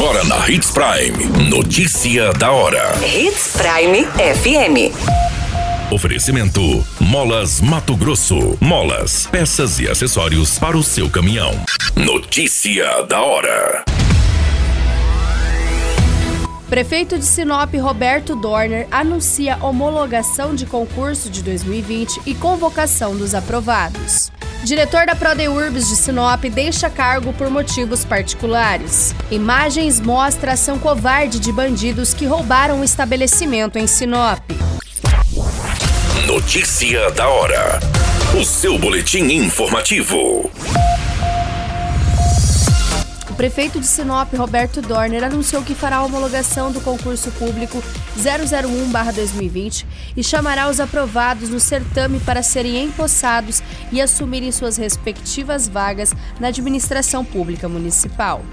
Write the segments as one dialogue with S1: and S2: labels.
S1: Agora na Hits Prime. Notícia da hora.
S2: Hits Prime FM.
S1: Oferecimento: Molas Mato Grosso. Molas, peças e acessórios para o seu caminhão. Notícia da hora.
S3: Prefeito de Sinop Roberto Dorner anuncia homologação de concurso de 2020 e convocação dos aprovados. Diretor da Prodeurbs de Sinop deixa cargo por motivos particulares. Imagens mostra ação covarde de bandidos que roubaram o estabelecimento em Sinop.
S1: Notícia da hora. O seu boletim informativo
S3: prefeito de Sinop, Roberto Dorner, anunciou que fará a homologação do concurso público 001-2020 e chamará os aprovados no certame para serem empossados e assumirem suas respectivas vagas na administração pública municipal.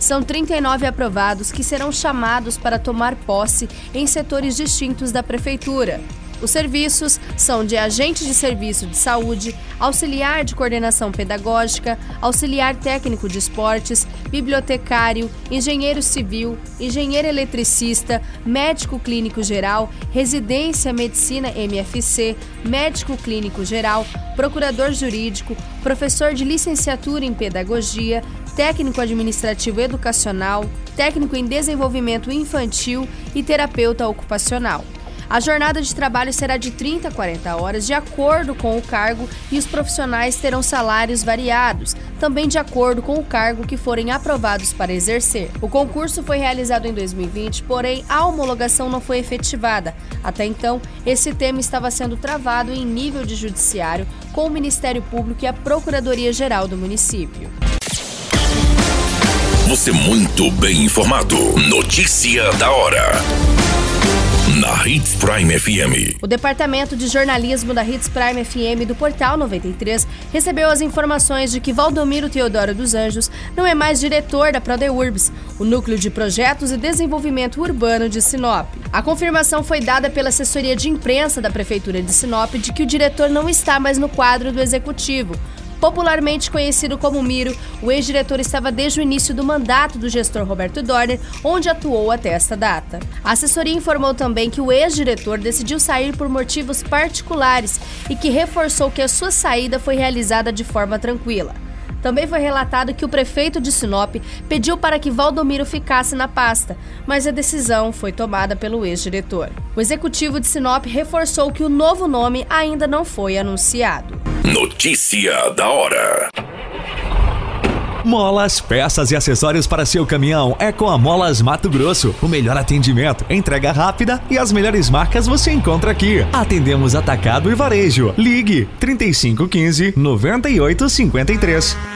S3: São 39 aprovados que serão chamados para tomar posse em setores distintos da prefeitura. Os serviços são de agente de serviço de saúde, auxiliar de coordenação pedagógica, auxiliar técnico de esportes, bibliotecário, engenheiro civil, engenheiro eletricista, médico clínico geral, residência medicina MFC, médico clínico geral, procurador jurídico, professor de licenciatura em pedagogia, técnico administrativo educacional, técnico em desenvolvimento infantil e terapeuta ocupacional. A jornada de trabalho será de 30 a 40 horas, de acordo com o cargo, e os profissionais terão salários variados, também de acordo com o cargo que forem aprovados para exercer. O concurso foi realizado em 2020, porém a homologação não foi efetivada. Até então, esse tema estava sendo travado em nível de judiciário com o Ministério Público e a Procuradoria-Geral do município.
S1: Você muito bem informado. Notícia da hora na Hits Prime FM.
S3: O departamento de jornalismo da Hits Prime FM do Portal 93 recebeu as informações de que Valdomiro Teodoro dos Anjos não é mais diretor da Prodeurbs, o núcleo de projetos e desenvolvimento urbano de Sinop. A confirmação foi dada pela assessoria de imprensa da prefeitura de Sinop de que o diretor não está mais no quadro do executivo. Popularmente conhecido como Miro, o ex-diretor estava desde o início do mandato do gestor Roberto Dorner, onde atuou até esta data. A assessoria informou também que o ex-diretor decidiu sair por motivos particulares e que reforçou que a sua saída foi realizada de forma tranquila. Também foi relatado que o prefeito de Sinop pediu para que Valdomiro ficasse na pasta, mas a decisão foi tomada pelo ex-diretor. O executivo de Sinop reforçou que o novo nome ainda não foi anunciado.
S1: Notícia da hora.
S4: Molas, peças e acessórios para seu caminhão é com a Molas Mato Grosso. O melhor atendimento, entrega rápida e as melhores marcas você encontra aqui. Atendemos atacado e varejo. Ligue 3515 9853.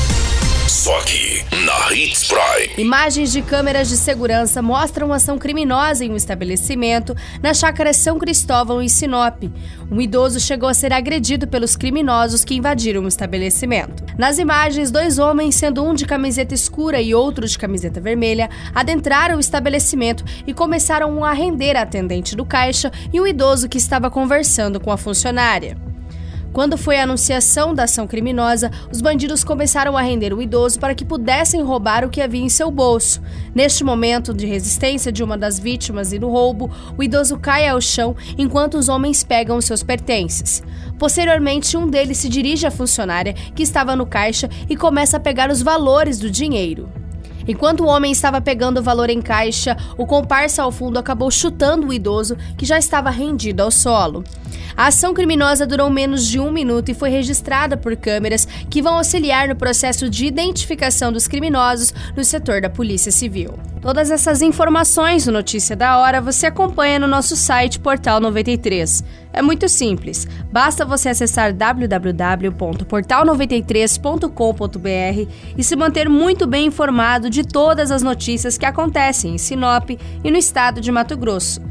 S1: Só aqui, na Hits Prime.
S3: Imagens de câmeras de segurança mostram ação criminosa em um estabelecimento na chácara São Cristóvão, em Sinop. Um idoso chegou a ser agredido pelos criminosos que invadiram o estabelecimento. Nas imagens, dois homens, sendo um de camiseta escura e outro de camiseta vermelha, adentraram o estabelecimento e começaram a render a atendente do caixa e o idoso que estava conversando com a funcionária. Quando foi a anunciação da ação criminosa, os bandidos começaram a render o idoso para que pudessem roubar o que havia em seu bolso. Neste momento de resistência de uma das vítimas e do roubo, o idoso cai ao chão enquanto os homens pegam seus pertences. Posteriormente, um deles se dirige à funcionária que estava no caixa e começa a pegar os valores do dinheiro. Enquanto o homem estava pegando o valor em caixa, o comparsa ao fundo acabou chutando o idoso, que já estava rendido ao solo. A ação criminosa durou menos de um minuto e foi registrada por câmeras que vão auxiliar no processo de identificação dos criminosos no setor da Polícia Civil. Todas essas informações no Notícia da Hora você acompanha no nosso site Portal 93. É muito simples, basta você acessar www.portal93.com.br e se manter muito bem informado de todas as notícias que acontecem em Sinop e no estado de Mato Grosso.